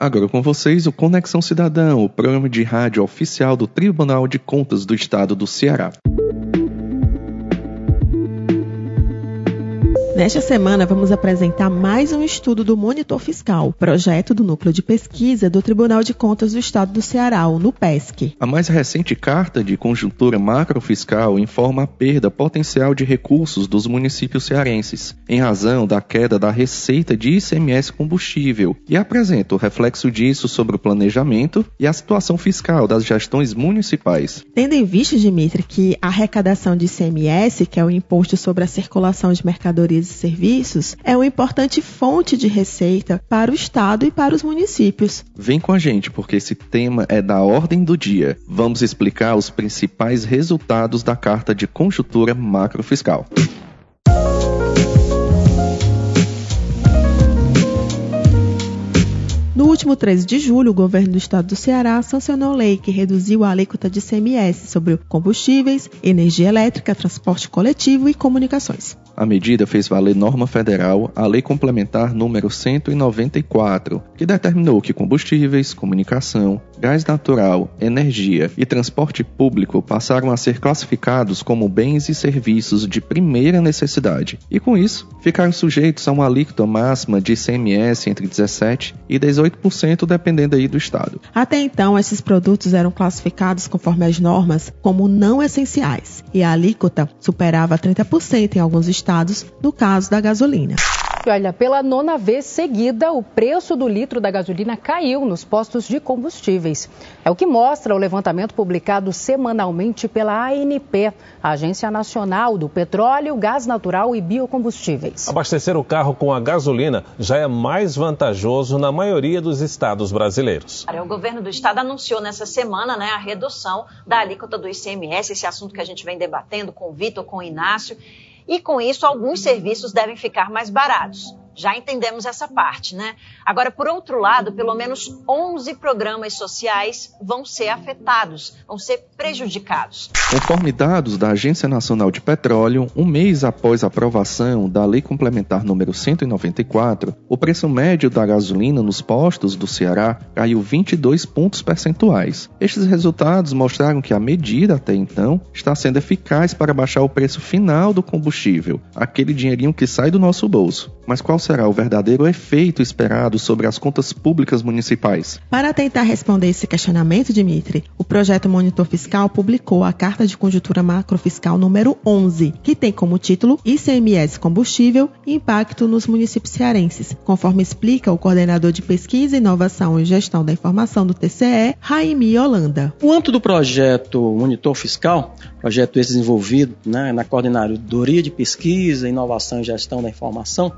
Agora com vocês o Conexão Cidadão, o programa de rádio oficial do Tribunal de Contas do Estado do Ceará. Nesta semana, vamos apresentar mais um estudo do Monitor Fiscal, projeto do Núcleo de Pesquisa do Tribunal de Contas do Estado do Ceará, o NUPESC. A mais recente carta de conjuntura macrofiscal informa a perda potencial de recursos dos municípios cearenses, em razão da queda da receita de ICMS combustível, e apresenta o reflexo disso sobre o planejamento e a situação fiscal das gestões municipais. Tendo em vista, Dimitri, que a arrecadação de ICMS, que é o imposto sobre a circulação de mercadorias e serviços é uma importante fonte de receita para o Estado e para os municípios. Vem com a gente, porque esse tema é da ordem do dia. Vamos explicar os principais resultados da Carta de Conjuntura Macrofiscal. No último 13 de julho, o governo do estado do Ceará sancionou lei que reduziu a alíquota de CMS sobre combustíveis, energia elétrica, transporte coletivo e comunicações. A medida fez valer norma federal, a Lei Complementar número 194, que determinou que combustíveis, comunicação, gás natural, energia e transporte público passaram a ser classificados como bens e serviços de primeira necessidade, e com isso ficaram sujeitos a uma alíquota máxima de ICMS entre 17 e 18% dependendo aí do estado. Até então, esses produtos eram classificados conforme as normas como não essenciais, e a alíquota superava 30% em alguns estados, no caso da gasolina. Olha, pela nona vez seguida, o preço do litro da gasolina caiu nos postos de combustíveis. É o que mostra o levantamento publicado semanalmente pela ANP, a Agência Nacional do Petróleo, Gás Natural e Biocombustíveis. Abastecer o carro com a gasolina já é mais vantajoso na maioria dos estados brasileiros. O governo do estado anunciou nessa semana né, a redução da alíquota do ICMS, esse assunto que a gente vem debatendo com o Vitor, com o Inácio e com isso alguns serviços devem ficar mais baratos. Já entendemos essa parte, né? Agora, por outro lado, pelo menos 11 programas sociais vão ser afetados, vão ser prejudicados. Conforme dados da Agência Nacional de Petróleo, um mês após a aprovação da Lei Complementar número 194, o preço médio da gasolina nos postos do Ceará caiu 22 pontos percentuais. Estes resultados mostraram que a medida até então está sendo eficaz para baixar o preço final do combustível, aquele dinheirinho que sai do nosso bolso. Mas qual será o verdadeiro efeito esperado sobre as contas públicas municipais? Para tentar responder esse questionamento, Dimitri, o projeto Monitor Fiscal publicou a Carta de Conjuntura Macrofiscal número 11, que tem como título ICMS Combustível e Impacto nos Municípios Cearenses, conforme explica o coordenador de Pesquisa, Inovação e Gestão da Informação do TCE, Raimi Holanda. O âmbito do projeto Monitor Fiscal, projeto esse desenvolvido né, na Coordenadoria de Pesquisa, Inovação e Gestão da Informação,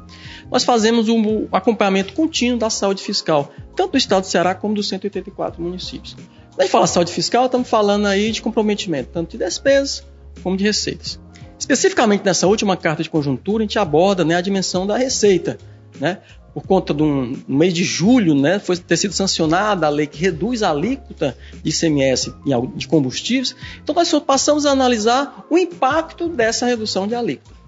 nós fazemos um acompanhamento contínuo da saúde fiscal, tanto do estado do Ceará como dos 184 municípios. Quando a gente fala saúde fiscal, estamos falando aí de comprometimento, tanto de despesas como de receitas. Especificamente nessa última carta de conjuntura, a gente aborda né, a dimensão da receita. Né? Por conta de um no mês de julho, né, foi ter sido sancionada a lei que reduz a alíquota de ICMS de combustíveis. Então, nós passamos a analisar o impacto dessa redução de alíquota.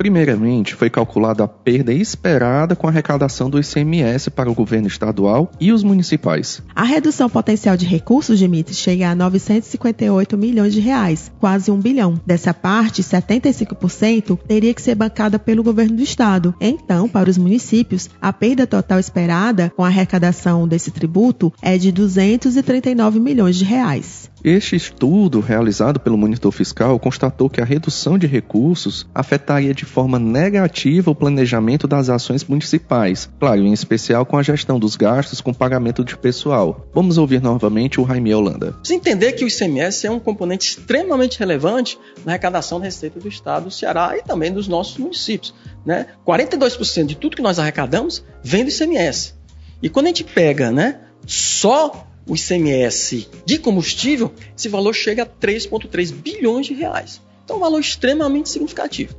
Primeiramente, foi calculada a perda esperada com a arrecadação do ICMS para o governo estadual e os municipais. A redução potencial de recursos, Dimitri, chega a 958 milhões de reais, quase um bilhão. Dessa parte, 75% teria que ser bancada pelo governo do estado. Então, para os municípios, a perda total esperada com a arrecadação desse tributo é de 239 milhões de reais. Este estudo, realizado pelo monitor fiscal, constatou que a redução de recursos afetaria de forma negativa o planejamento das ações municipais, claro, em especial com a gestão dos gastos com pagamento de pessoal. Vamos ouvir novamente o Jaime Holanda. Precisa entender que o ICMS é um componente extremamente relevante na arrecadação da receita do Estado do Ceará e também dos nossos municípios. Né? 42% de tudo que nós arrecadamos vem do ICMS. E quando a gente pega né, só o ICMS de combustível, esse valor chega a 3,3 bilhões de reais. Então, um valor extremamente significativo.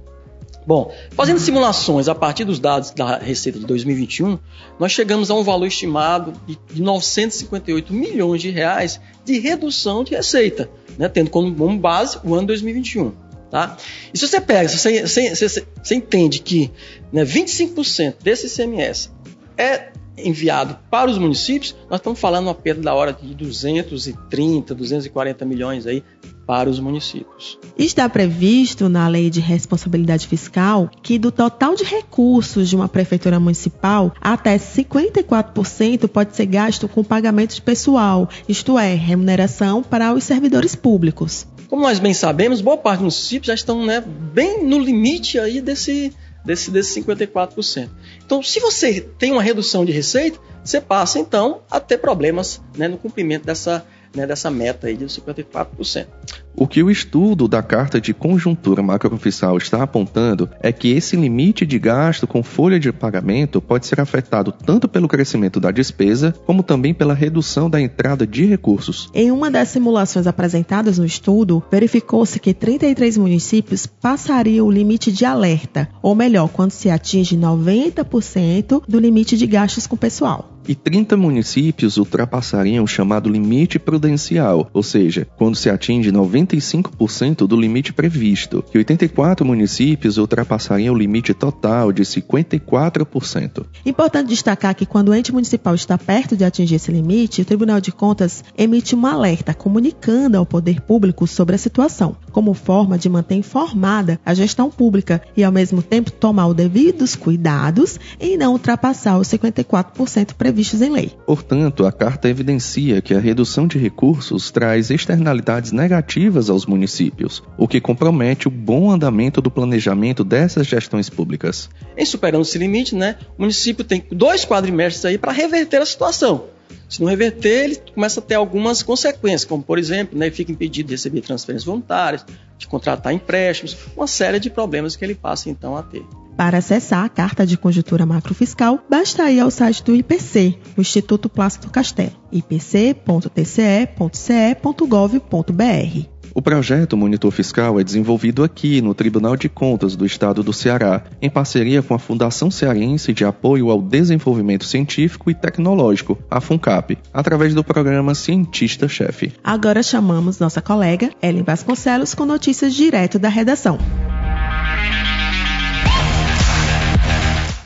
Bom, fazendo simulações a partir dos dados da Receita de 2021, nós chegamos a um valor estimado de 958 milhões de reais de redução de receita, né, tendo como base o ano 2021. Tá? E se você pega, se você, você, você, você entende que né, 25% desse ICMS é enviado para os municípios, nós estamos falando uma perda da hora de 230, 240 milhões aí para os municípios. Está previsto na Lei de Responsabilidade Fiscal que do total de recursos de uma prefeitura municipal, até 54% pode ser gasto com pagamento de pessoal, isto é, remuneração para os servidores públicos. Como nós bem sabemos, boa parte dos municípios já estão né, bem no limite aí desse, desse, desse 54%. Então, se você tem uma redução de receita, você passa então a ter problemas né, no cumprimento dessa, né, dessa meta aí de 54%. O que o estudo da Carta de Conjuntura Macrofiscal está apontando é que esse limite de gasto com folha de pagamento pode ser afetado tanto pelo crescimento da despesa, como também pela redução da entrada de recursos. Em uma das simulações apresentadas no estudo, verificou-se que 33 municípios passariam o limite de alerta, ou melhor, quando se atinge 90% do limite de gastos com pessoal e 30 municípios ultrapassariam o chamado limite prudencial, ou seja, quando se atinge 95% do limite previsto, e 84 municípios ultrapassariam o limite total de 54%. Importante destacar que quando o ente municipal está perto de atingir esse limite, o Tribunal de Contas emite um alerta comunicando ao poder público sobre a situação, como forma de manter informada a gestão pública e ao mesmo tempo tomar os devidos cuidados em não ultrapassar os 54% previsto previstos em lei. Portanto, a carta evidencia que a redução de recursos traz externalidades negativas aos municípios, o que compromete o bom andamento do planejamento dessas gestões públicas. Em superando esse limite, né, o município tem dois quadrimestres aí para reverter a situação. Se não reverter, ele começa a ter algumas consequências, como por exemplo, né, ele fica impedido de receber transferências voluntárias, de contratar empréstimos, uma série de problemas que ele passa então a ter. Para acessar a carta de conjuntura macrofiscal, basta ir ao site do IPC, o Instituto Plácido Castelo, ipc.tce.ce.gov.br. O projeto Monitor Fiscal é desenvolvido aqui no Tribunal de Contas do Estado do Ceará, em parceria com a Fundação Cearense de Apoio ao Desenvolvimento Científico e Tecnológico, a FUNCAP, através do programa Cientista-Chefe. Agora chamamos nossa colega Ellen Vasconcelos com notícias direto da redação.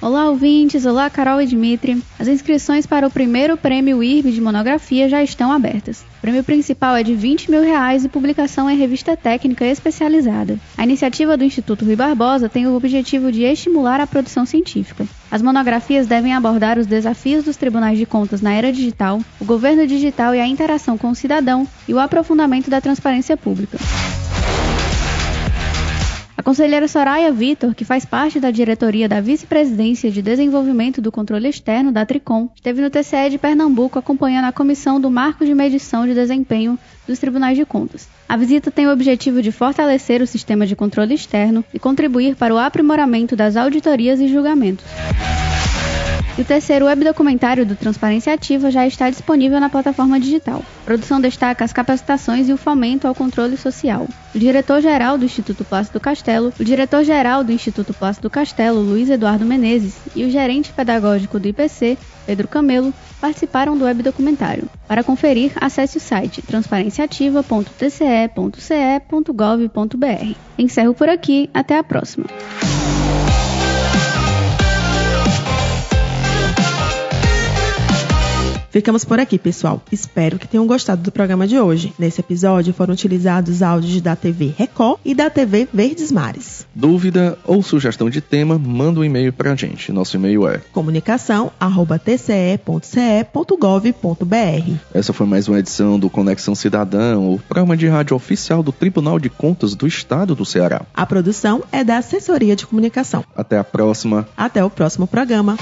Olá, ouvintes! Olá, Carol e Dimitri. As inscrições para o primeiro prêmio IRB de monografia já estão abertas. O prêmio principal é de 20 mil reais e publicação em revista técnica especializada. A iniciativa do Instituto Rui Barbosa tem o objetivo de estimular a produção científica. As monografias devem abordar os desafios dos tribunais de contas na era digital, o governo digital e a interação com o cidadão e o aprofundamento da transparência pública conselheira Soraya Vitor, que faz parte da diretoria da Vice-Presidência de Desenvolvimento do Controle Externo da Tricom, esteve no TCE de Pernambuco acompanhando a comissão do Marco de Medição de Desempenho dos Tribunais de Contas. A visita tem o objetivo de fortalecer o sistema de controle externo e contribuir para o aprimoramento das auditorias e julgamentos. E o terceiro webdocumentário do Transparência Ativa já está disponível na plataforma digital. A produção destaca as capacitações e o fomento ao controle social. O diretor-geral do Instituto Plácido Castelo, o diretor-geral do Instituto Plácido Castelo, Luiz Eduardo Menezes, e o gerente pedagógico do IPC, Pedro Camelo, participaram do webdocumentário. Para conferir, acesse o site transparenciaativa.tce.ce.gov.br. Encerro por aqui, até a próxima. Ficamos por aqui, pessoal. Espero que tenham gostado do programa de hoje. Nesse episódio foram utilizados áudios da TV Record e da TV Verdes Mares. Dúvida ou sugestão de tema, manda um e-mail pra gente. Nosso e-mail é comunicação@tce.ce.gov.br. Essa foi mais uma edição do Conexão Cidadão, o programa de rádio oficial do Tribunal de Contas do Estado do Ceará. A produção é da Assessoria de Comunicação. Até a próxima. Até o próximo programa.